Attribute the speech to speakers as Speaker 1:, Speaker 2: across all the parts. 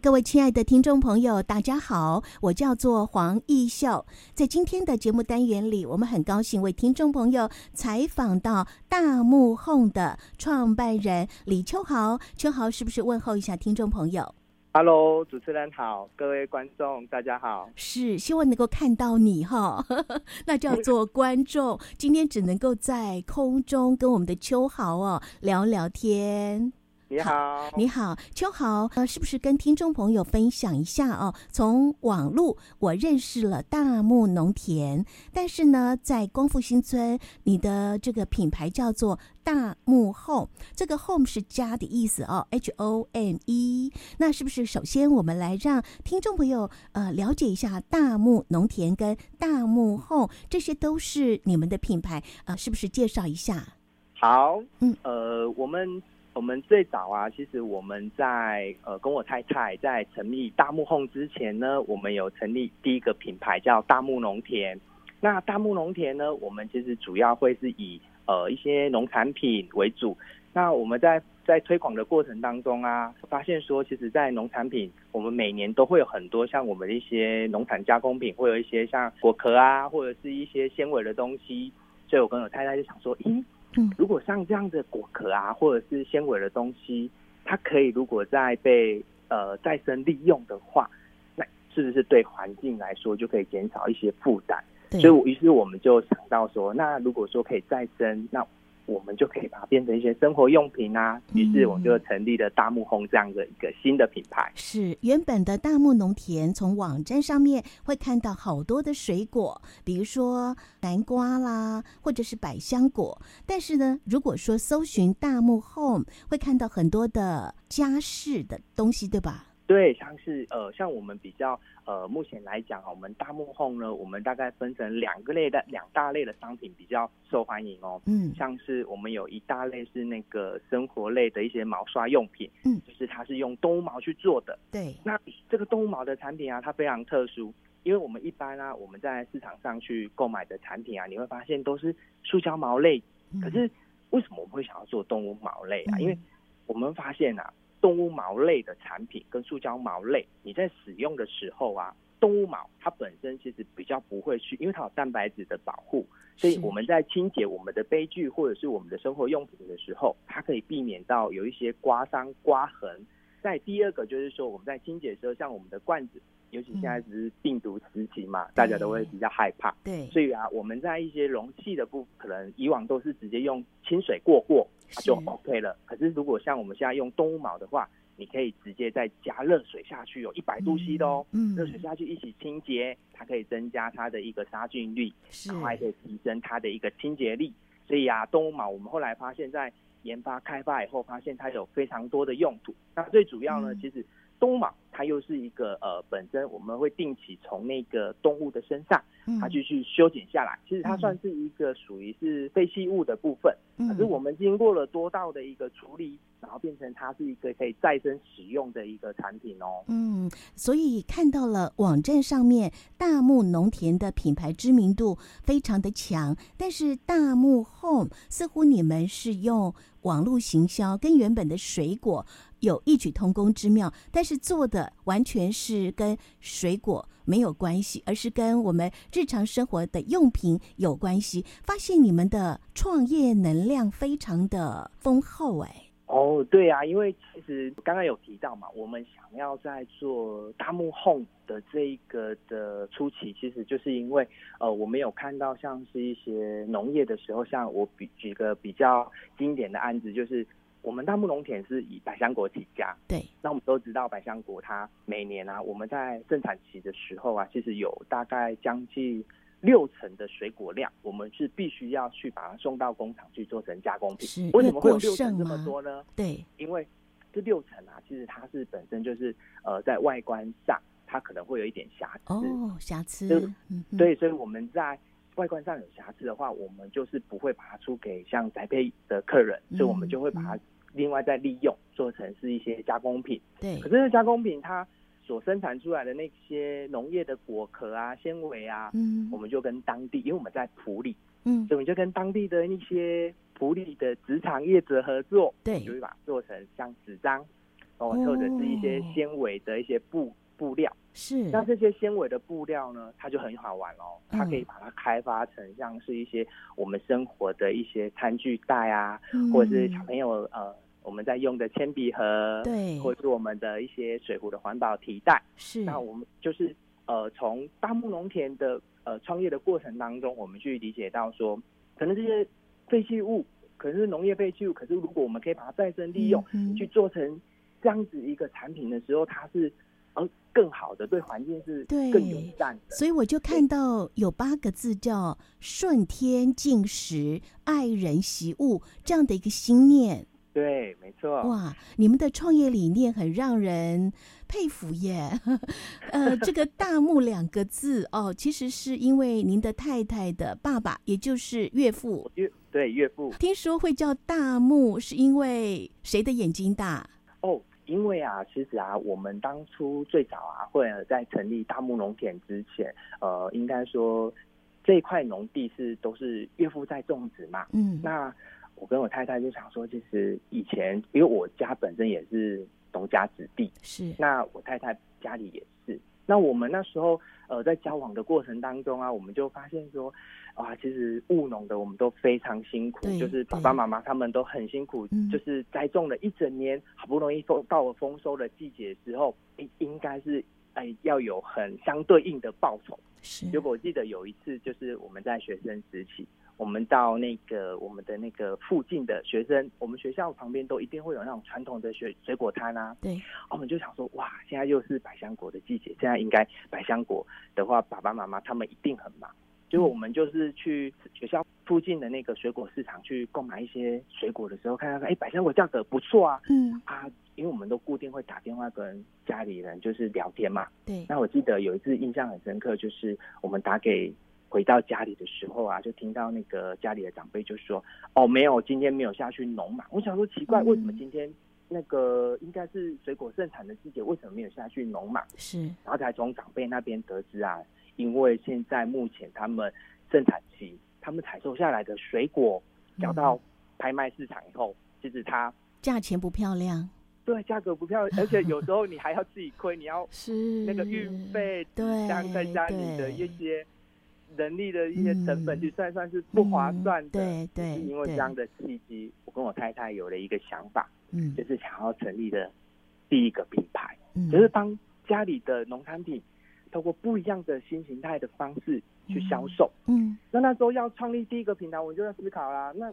Speaker 1: 各位亲爱的听众朋友，大家好，我叫做黄义秀。在今天的节目单元里，我们很高兴为听众朋友采访到大木 Home 的创办人李秋豪。秋豪，是不是问候一下听众朋友
Speaker 2: ？Hello，主持人好，各位观众大家好。
Speaker 1: 是，希望能够看到你哈，那叫做观众。今天只能够在空中跟我们的秋豪哦聊聊天。
Speaker 2: 你好，
Speaker 1: 你好，秋豪，呃，是不是跟听众朋友分享一下哦？从网络我认识了大木农田，但是呢，在光复新村，你的这个品牌叫做大木 Home，这个 Home 是家的意思哦，H O M E。那是不是首先我们来让听众朋友呃了解一下大木农田跟大木 Home，这些都是你们的品牌啊，呃，是不是介绍一下？
Speaker 2: 好，嗯，呃，我们。我们最早啊，其实我们在呃跟我太太在成立大木 Home 之前呢，我们有成立第一个品牌叫大木农田。那大木农田呢，我们其实主要会是以呃一些农产品为主。那我们在在推广的过程当中啊，发现说，其实，在农产品，我们每年都会有很多像我们的一些农产加工品，会有一些像果壳啊，或者是一些纤维的东西。所以我跟我太太就想说，咦。如果像这样的果壳啊，或者是纤维的东西，它可以如果再被呃再生利用的话，那是不是对环境来说就可以减少一些负担？所以，我于是我们就想到说，那如果说可以再生，那我们就可以把它变成一些生活用品啊，于是我们就成立了大木 Home 这样的一个新的品牌。
Speaker 1: 是原本的大木农田，从网站上面会看到好多的水果，比如说南瓜啦，或者是百香果。但是呢，如果说搜寻大木 Home，会看到很多的家饰的东西，对吧？
Speaker 2: 对，像是呃，像我们比较呃，目前来讲，我们大木 Home 呢，我们大概分成两个类的两大类的商品比较受欢迎哦。嗯，像是我们有一大类是那个生活类的一些毛刷用品，嗯，就是它是用动物毛去做的。对，那这个动物毛的产品啊，它非常特殊，因为我们一般啊，我们在市场上去购买的产品啊，你会发现都是塑胶毛类。嗯，可是为什么我们会想要做动物毛类啊？嗯，因为我们发现啊。动物毛类的产品跟塑胶毛类，你在使用的时候啊，动物毛它本身其实比较不会去，因为它有蛋白质的保护，所以我们在清洁我们的杯具或者是我们的生活用品的时候，它可以避免到有一些刮伤、刮痕。再第二个就是说，我们在清洁的时候，像我们的罐子，尤其现在只是病毒时期嘛，嗯、大家都会比较害怕。对，所以啊，我们在一些容器的部分，可能以往都是直接用清水过过。它就 OK 了。可是如果像我们现在用动物毛的话，你可以直接再加热水下去，有一百度 C 的哦。嗯，热水下去一起清洁，它可以增加它的一个杀菌率，然后还可以提升它的一个清洁力。所以啊，动物毛我们后来发现，在研发开发以后，发现它有非常多的用途。那最主要呢，其实动物毛它又是一个呃，本身我们会定期从那个动物的身上，它就去修剪下来。其实它算是一个属于是废弃物的部分。可是我们经过了多道的一个处理，然后变成它是一个可以再生使用的一个产品哦。
Speaker 1: 嗯，所以看到了网站上面大木农田的品牌知名度非常的强，但是大木 Home 似乎你们是用网络行销，跟原本的水果有异曲同工之妙，但是做的完全是跟水果没有关系，而是跟我们日常生活的用品有关系。发现你们的创业能量非常的丰厚，哎。
Speaker 2: 哦，对啊，因为其实刚刚有提到嘛，我们想要在做大木 Home 的这一个的初期，其实就是因为呃，我们有看到像是一些农业的时候，像我比举个比较经典的案子，就是。我们大木农田是以百香果起家，对。那我们都知道，百香果它每年啊，我们在盛产期的时候啊，其实有大概将近六成的水果量，我们是必须要去把它送到工厂去做成加工品。为什么会有六成这么多呢？对，因为这六成啊，其实它是本身就是呃，在外观上它可能会有一点瑕疵哦，瑕疵。嗯，对，所以我们在。外观上有瑕疵的话，我们就是不会把它出给像宅配的客人，嗯、所以我们就会把它另外再利用，做成是一些加工品。
Speaker 1: 对，
Speaker 2: 可是这加工品它所生产出来的那些农业的果壳啊、纤维啊，嗯，我们就跟当地，因为我们在埔里，嗯，所以我们就跟当地的一些埔里的职场业者合作，
Speaker 1: 对，
Speaker 2: 就会把它做成像纸张，哦，或者是一些纤维的一些布布料。
Speaker 1: 是，
Speaker 2: 那这些纤维的布料呢，它就很好玩哦，它可以把它开发成像是一些我们生活的一些餐具袋啊，嗯、或者是小朋友呃。我们在用的铅笔盒，
Speaker 1: 对，
Speaker 2: 或者是我们的一些水壶的环保提袋，
Speaker 1: 是。
Speaker 2: 那我们就是呃，从大木农田的呃创业的过程当中，我们去理解到说，可能这些废弃物可能是农业废弃物，可是如果我们可以把它再生利用，嗯、去做成这样子一个产品的时候，它是呃更好的，对环境是更友善的。
Speaker 1: 所以我就看到有八个字叫“顺天敬时，爱人习物”这样的一个心念。
Speaker 2: 对，没错。
Speaker 1: 哇，你们的创业理念很让人佩服耶。呃，这个“大木”两个字哦，其实是因为您的太太的爸爸，也就是岳父。
Speaker 2: 岳对岳父。
Speaker 1: 听说会叫大木，是因为谁的眼睛大？
Speaker 2: 哦，因为啊，其实啊，我们当初最早啊，会在成立大木农田之前，呃，应该说这一块农地是都是岳父在种植嘛。嗯，那。我跟我太太就想说，其实以前因为我家本身也是农家子弟，
Speaker 1: 是
Speaker 2: 那我太太家里也是。那我们那时候呃在交往的过程当中啊，我们就发现说，啊，其实务农的我们都非常辛苦，就是爸爸妈妈他们都很辛苦，就是栽种了一整年，好不容易丰到了丰收的季节之后，应应该是哎要有很相对应的报酬。
Speaker 1: 是，
Speaker 2: 结果我记得有一次就是我们在学生时期。我们到那个我们的那个附近的学生，我们学校旁边都一定会有那种传统的水水果摊啊。
Speaker 1: 对，
Speaker 2: 我们就想说，哇，现在又是百香果的季节，现在应该百香果的话，爸爸妈妈他们一定很忙。结果我们就是去学校附近的那个水果市场去购买一些水果的时候，看到说，哎，百香果价格不错啊。嗯啊，因为我们都固定会打电话跟家里人就是聊天嘛。
Speaker 1: 对。
Speaker 2: 那我记得有一次印象很深刻，就是我们打给。回到家里的时候啊，就听到那个家里的长辈就说：“哦，没有，今天没有下去农忙。”我想说奇怪，为什么今天那个应该是水果盛产的季节，为什么没有下去农忙？
Speaker 1: 是，
Speaker 2: 然后才从长辈那边得知啊，因为现在目前他们盛产期，他们采收下来的水果交到拍卖市场以后，其实它
Speaker 1: 价钱不漂亮，
Speaker 2: 对，价格不漂亮，而且有时候你还要自己亏，你要是那个运费，
Speaker 1: 对，
Speaker 2: 再加你的一些。人力的一些成本，去算算是不划算的。
Speaker 1: 对对，
Speaker 2: 因为这样的契机，我跟我太太有了一个想法，嗯，就是想要成立的第一个品牌，嗯，就是帮家里的农产品，通过不一样的新形态的方式去销售。嗯，那那时候要创立第一个平台，我就在思考啦。那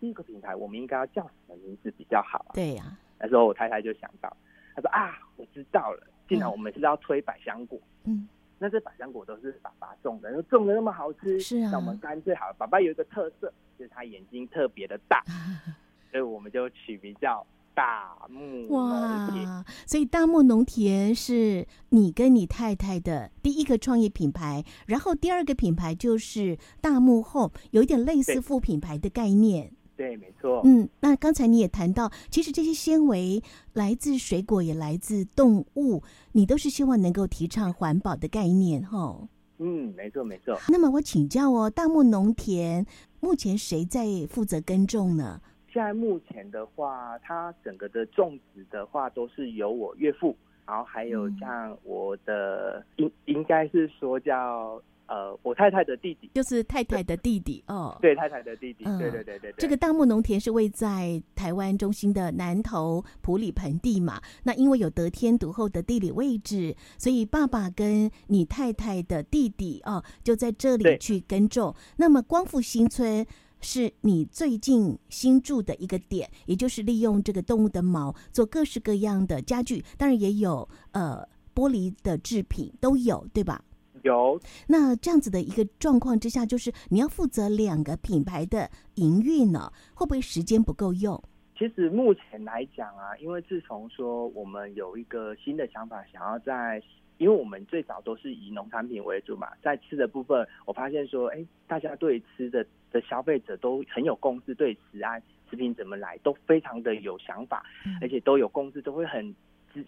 Speaker 2: 第一个品牌，我们应该要叫什么名字比较好啊？
Speaker 1: 对呀、啊。
Speaker 2: 那时候我太太就想到，她说啊，我知道了，既然我们是要推百香果，嗯。那这百香果都是爸爸种的，种的那么好吃，
Speaker 1: 是啊。
Speaker 2: 那我们干脆好了，爸爸有一个特色，就是他眼睛特别的大，所以我们就取名叫大木农田。
Speaker 1: 哇，所以大木农田是你跟你太太的第一个创业品牌，然后第二个品牌就是大木 Home，有一点类似副品牌的概念。
Speaker 2: 对，没错。
Speaker 1: 嗯，那刚才你也谈到，其实这些纤维来自水果，也来自动物，你都是希望能够提倡环保的概念，哈。
Speaker 2: 嗯，没错，没错。
Speaker 1: 那么我请教哦，大木农田目前谁在负责耕种呢？
Speaker 2: 现在目前的话，它整个的种植的话，都是由我岳父，然后还有像我的，应、嗯、应该是说叫。呃，我太太的弟弟
Speaker 1: 就是太太的弟弟哦，
Speaker 2: 对，太太的弟弟，嗯、对对对对对。
Speaker 1: 这个大木农田是位在台湾中心的南投埔里盆地嘛？那因为有得天独厚的地理位置，所以爸爸跟你太太的弟弟哦，就在这里去耕种。那么光复新村是你最近新住的一个点，也就是利用这个动物的毛做各式各样的家具，当然也有呃玻璃的制品都有，对吧？
Speaker 2: 有，
Speaker 1: 那这样子的一个状况之下，就是你要负责两个品牌的营运呢，会不会时间不够用？
Speaker 2: 其实目前来讲啊，因为自从说我们有一个新的想法，想要在因为我们最早都是以农产品为主嘛，在吃的部分，我发现说，哎，大家对吃的的消费者都很有共识，对食安食品怎么来都非常的有想法，而且都有共识，都会很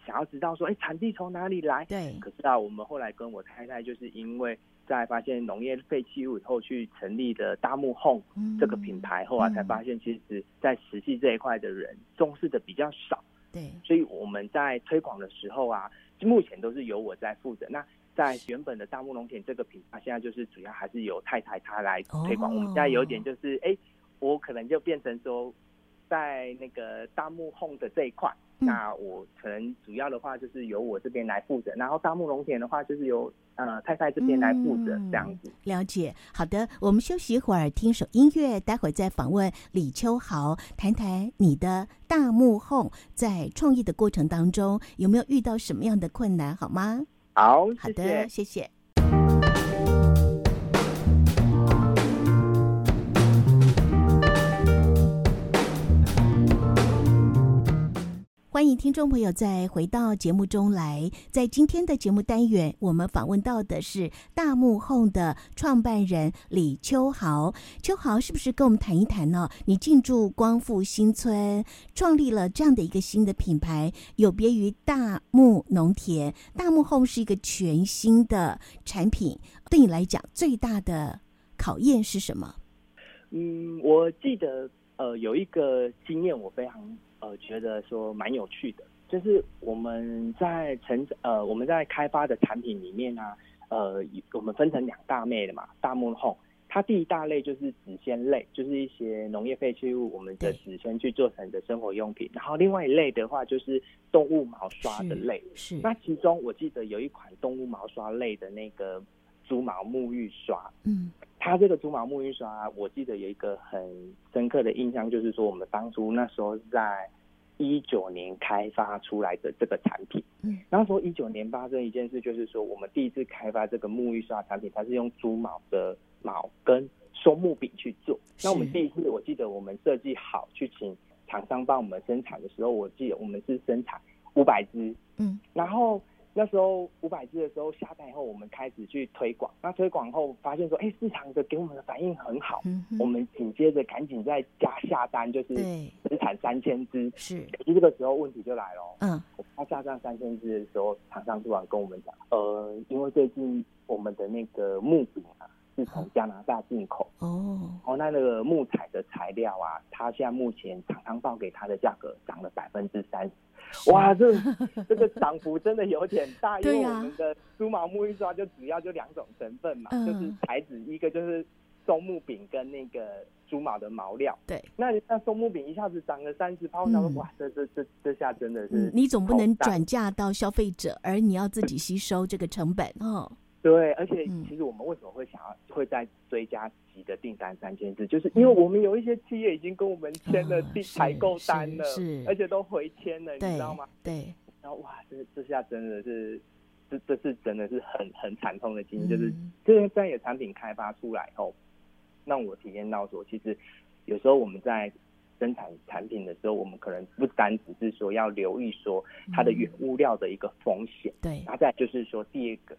Speaker 2: 想要知道说，哎，产地从哪里来？
Speaker 1: 对。
Speaker 2: 可是啊，我们后来跟我太太就是因为。在发现农业废弃物以后，去成立的大木 Home 这个品牌后啊，才发现其实，在实际这一块的人重视的比较少。
Speaker 1: 对，
Speaker 2: 所以我们在推广的时候啊，目前都是由我在负责。那在原本的大木农田这个品牌，现在就是主要还是由太太她来推广。我们现在有点就是，哎，我可能就变成说，在那个大木 Home 的这一块。那我可能主要的话就是由我这边来负责，然后大木农田的话就是由呃太太这边来负责，这样子。
Speaker 1: 嗯，了解，好的，我们休息一会儿，听首音乐，待会儿再访问李秋豪，谈谈你的大幕 home 在创业的过程当中有没有遇到什么样的困难，好吗？
Speaker 2: 好，
Speaker 1: 好的，谢谢。谢谢欢迎听众朋友再回到节目中来。在今天的节目单元，我们访问到的是大木 Home 的创办人李秋豪。秋豪，是不是跟我们谈一谈呢？你进驻光复新村，创立了这样的一个新的品牌，有别于大木农田。大木 Home 是一个全新的产品，对你来讲最大的考验是什么？
Speaker 2: 嗯，我记得呃有一个经验，我非常。呃，觉得说蛮有趣的，就是我们在成呃我们在开发的产品里面呢、啊，呃，我们分成两大类的嘛。大木 Home，它第一大类就是纸纤类，就是一些农业废弃物，我们的纸纤去做成的生活用品。然后另外一类的话，就是动物毛刷的类。
Speaker 1: 是。是
Speaker 2: 那其中我记得有一款动物毛刷类的那个猪毛沐浴刷，嗯，它这个猪毛沐浴刷，我记得有一个很深刻的印象，就是说我们当初那时候在一九年开发出来的这个产品，嗯，那时候一九年发生一件事，就是说我们第一次开发这个沐浴刷产品，它是用猪毛的毛跟松木柄去做。那我们第一次，我记得我们设计好去请厂商帮我们生产的时候，我记得我们是生产五百只，嗯，然后。那时候五百只的时候下单以后，我们开始去推广。那推广后发现说，哎，市场的给我们的反应很好。嗯、我们紧接着赶紧再加下单，就是生产三千只。是。可是这个时候问题就来了。嗯。我们下单三千只的时候，厂商突然跟我们讲，呃，因为最近我们的那个木柄啊是从加拿大进口。哦。哦那那个木材的材料啊，它现在目前厂商报给它的价格涨了百分之三十。哇，这 这个涨幅真的有点大，因为我们的猪毛沐浴刷就主要就两种成分嘛，就是材质，一个就是松木柄跟那个猪毛的毛料。对，那那松木柄一下子涨了三十趴，我想说哇，这这这这下真的是，
Speaker 1: 你总不能转嫁到消费者，而你要自己吸收这个成本哦。
Speaker 2: 对，而且其实我们为什么会想要会在追加级的订单三千字，就是因为我们有一些企业已经跟我们签了订采购单了，是，而且都回签了，你知道吗？对。然后哇，这这下真的是，这这是真的是很很惨痛的经历，就是这些专业产品开发出来后，让我体验到说，其实有时候我们在生产产品的时候，我们可能不单只是说要留意说它的原物料的一个风险，对，然后再就是说第二个。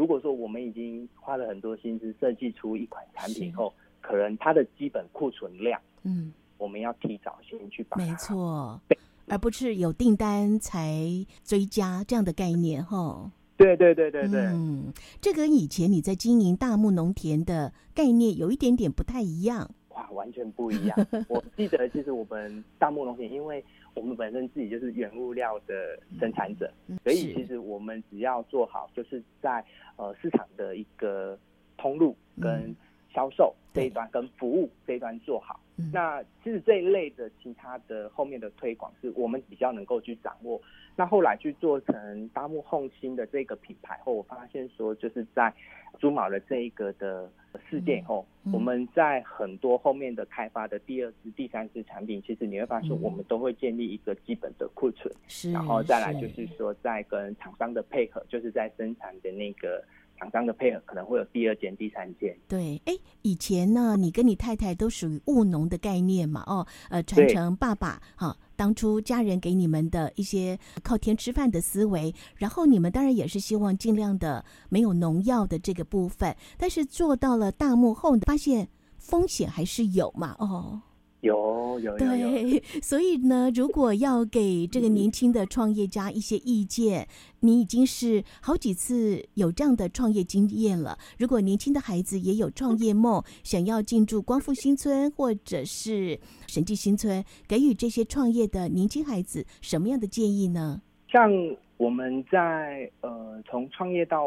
Speaker 2: 如果说我们已经花了很多心思设计出一款产品后，可能它的基本库存量，嗯，我们要提早先去把它，
Speaker 1: 没错，而不是有订单才追加这样的概念，哈。
Speaker 2: 对对对对对，
Speaker 1: 嗯，这跟以前你在经营大木农田的概念有一点点不太一样。
Speaker 2: 哇，完全不一样。我记得其实我们大木农田，因为我们本身自己就是原物料的生产者，嗯、所以其实我们只要做好，就是在呃市场的一个通路跟销售这一端，跟服务这一端做好。嗯、那其实这一类的其他的后面的推广，是我们比较能够去掌握。那后来去做成大木 Home 新的这个品牌后，我发现说就是在猪毛的这一个的事件以后，嗯。嗯、我们在很多后面的开发的第二次、第三次产品，其实你会发现我们都会建立一个基本的库存，是然后再来就是。说在跟厂商的配合，就是在生产的那个厂商的配合，可能会有第二件、第三件。
Speaker 1: 对，哎，以前呢，你跟你太太都属于务农的概念嘛，哦，呃，传承爸爸哈。当初家人给你们的一些靠天吃饭的思维，然后你们当然也是希望尽量的没有农药的这个部分，但是做到了大幕后，发现风险还是有嘛？哦。
Speaker 2: 有有有，
Speaker 1: 对，所以呢，如果要给这个年轻的创业家一些意见，你已经是好几次有这样的创业经验了。如果年轻的孩子也有创业梦，想要进驻光复新村或者是审计新村，给予这些创业的年轻孩子什么样的建议呢？
Speaker 2: 像我们在呃从创业到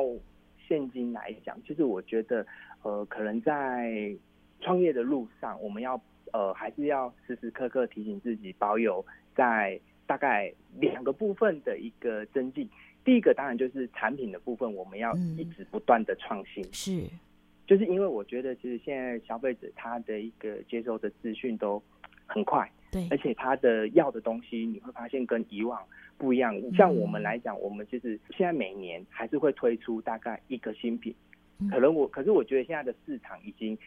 Speaker 2: 现今来讲，其实我觉得呃可能在创业的路上，我们要。呃，还是要时时刻刻提醒自己，保有在大概两个部分的一个增进。第一个当然就是产品的部分，我们要一直不断的创新。
Speaker 1: 嗯。是，
Speaker 2: 就是因为我觉得，其实现在消费者他的一个接收的资讯都很快，
Speaker 1: 对，
Speaker 2: 而且他的要的东西，你会发现跟以往不一样。像我们来讲，我们其实现在每年还是会推出大概一个新品。可能我，可是我觉得现在的市场已经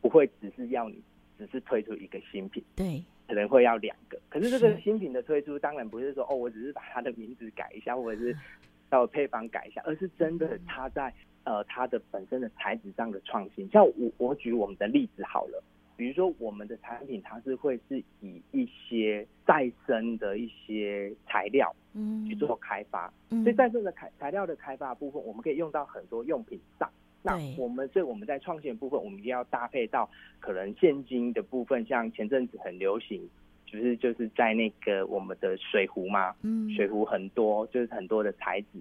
Speaker 2: 不会只是要你。只是推出一个新品，
Speaker 1: 对，
Speaker 2: 可能会要两个。可是这个新品的推出，当然不是说哦，我只是把它的名字改一下，或者是 到配方改一下，而是真的它在呃它的本身的材质上的创新。像我我举我们的例子好了，比如说我们的产品，它是会是以一些再生的一些材料嗯去做开发，嗯，所以在这个材材料的开发的部分，我们可以用到很多用品上。那我们所以我们在创新的部分，我们一定要搭配到可能现金的部分，像前阵子很流行，就是就是在那个我们的水壶嘛，嗯，水壶很多，就是很多的材质，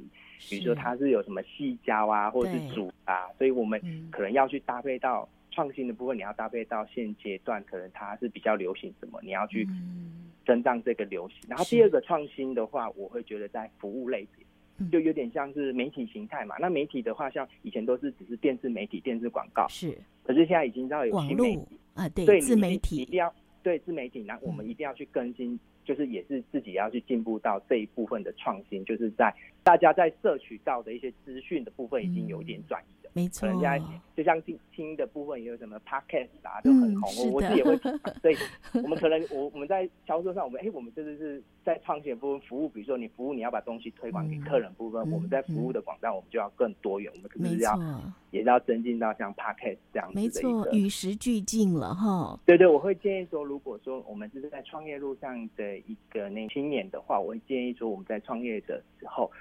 Speaker 2: 比如说它是有什么细胶啊，或者是竹啊，所以我们可能要去搭配到创新的部分，你要搭配到现阶段可能它是比较流行什么，你要去增长这个流行。然后第二个创新的话，我会觉得在服务类别。就有点像是媒体形态嘛，那媒体的话，像以前都是只是电视媒体、电视广告，
Speaker 1: 是，
Speaker 2: 可是现在已经知道有新媒体
Speaker 1: 啊，对，自媒体
Speaker 2: 一定要对自媒体，那我们一定要去更新，嗯，就是也是自己要去进步到这一部分的创新，就是在大家在摄取到的一些资讯的部分，已经有一点转移。
Speaker 1: 没错，
Speaker 2: 人家就像听听的部分也有什么 podcast 啊，都很红。嗯、我我自己也会，所以我们可能我我们在销售上，我们哎，我们这是是在创新的部分服务，比如说你服务你要把东西推广给客人部分，嗯、我们在服务的广告，我们就要更多元，嗯、我们可能是要也是要增进到像 podcast 这样子的。
Speaker 1: 没错，与时俱进了哈。
Speaker 2: 对对，我会建议说，如果说我们是在创业路上的一个那青年的话，我会建议说，我们在创业的时候，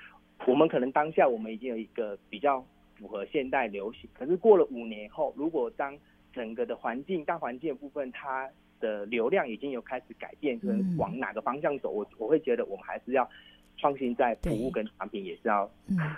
Speaker 2: 我们可能当下我们已经有一个比较。符合现代流行，可是过了五年后，如果当整个的环境、大环境的部分，它的流量已经有开始改变，跟往哪个方向走，我我会觉得我们还是要创新在服务跟产品，也是要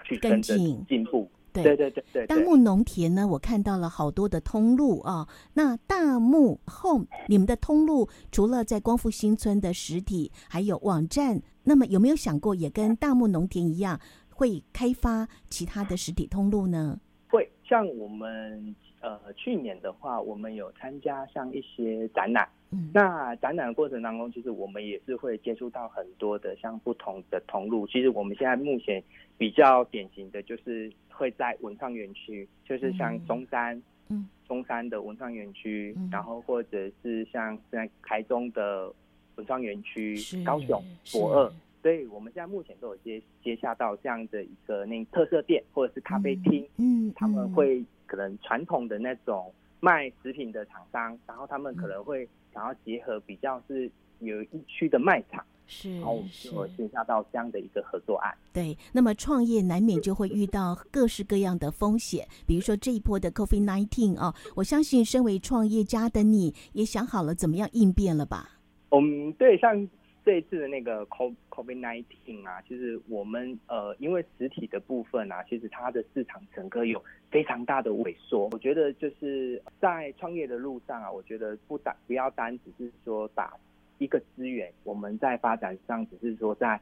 Speaker 2: 去跟着进步。对对对对对。
Speaker 1: 大木农田呢，我看到了好多的通路啊。那大木 Home，你们的通路除了在光复新村的实体，还有网站，那么有没有想过也跟大木农田一样？会开发其他的实体通路呢？
Speaker 2: 会，像我们呃去年的话，我们有参加像一些展览。嗯，那展览的过程当中，其实我们也是会接触到很多的像不同的通路。其实我们现在目前比较典型的就是会在文创园区，就是像中山，嗯，中山的文创园区，嗯，然后或者是像在台中的文创园区，高雄博二。所以我们现在目前都有接接下到这样的一个那特色店或者是咖啡厅，嗯，他们会可能传统的那种卖食品的厂商，然后他们可能会想要结合比较是有一区的卖场，是，然后我们就接下到这样的一个合作案。
Speaker 1: 对，那么创业难免就会遇到各式各样的风险，比如说这一波的 COVID-19 啊，我相信身为创业家的你也想好了怎么样应变了吧？
Speaker 2: 嗯，对，像。这一次的那个 COVID nineteen 啊，其实我们呃，因为实体的部分啊，其实它的市场整个有非常大的萎缩。我觉得就是在创业的路上啊，我觉得不单不要单只是说打。一个资源，我们在发展上只是说在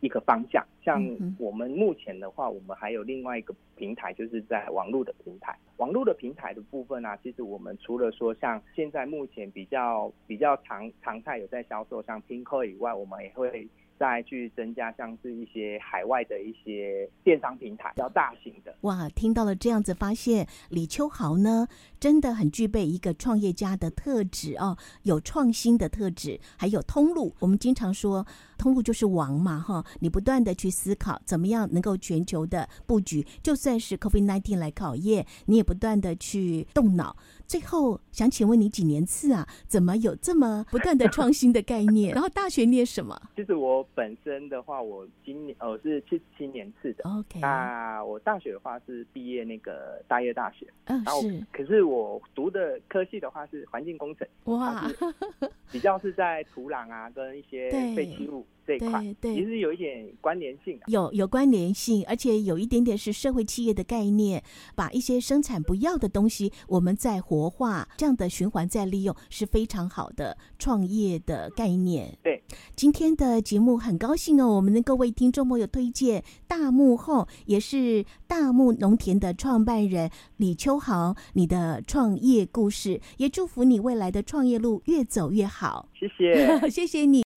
Speaker 2: 一个方向。像我们目前的话，我们还有另外一个平台，就是在网络的平台。网络的平台的部分呢、啊，其实我们除了说像现在目前比较比较常常态有在销售像 Pinkoi 以外，我们也会再去增加像是一些海外的一些电商平台，比较大型的。
Speaker 1: 哇，听到了这样子，发现李秋豪呢，真的很具备一个创业家的特质哦，有创新的特质，还有通路。我们经常说，通路就是王嘛，哈，你不断的去思考怎么样能够全球的布局，就算是 COVID-19 来考验，你也不断的去动脑。最后想请问你几年次啊？怎么有这么不断的创新的概念？然后大学念什么？
Speaker 2: 其实我本身的话，我今年呃是七十七年次的。
Speaker 1: OK，
Speaker 2: 那我大学的话是毕业那个大业大学。
Speaker 1: 嗯、哦，是。
Speaker 2: 可是我读的科系的话是环境工程。
Speaker 1: 哇，
Speaker 2: 比较是在土壤啊跟一些废弃物。这一块对，其实有一点关联性，
Speaker 1: 有有关联性，而且有一点点是社会企业的概念，把一些生产不要的东西，我们再活化，这样的循环再利用是非常好的创业的概念。
Speaker 2: 对，
Speaker 1: 今天的节目很高兴哦，我们能够为听众朋友推荐大木 Home，也是大木农田的创办人李秋豪，你的创业故事，也祝福你未来的创业路越走越好。
Speaker 2: 谢谢，
Speaker 1: 谢谢你。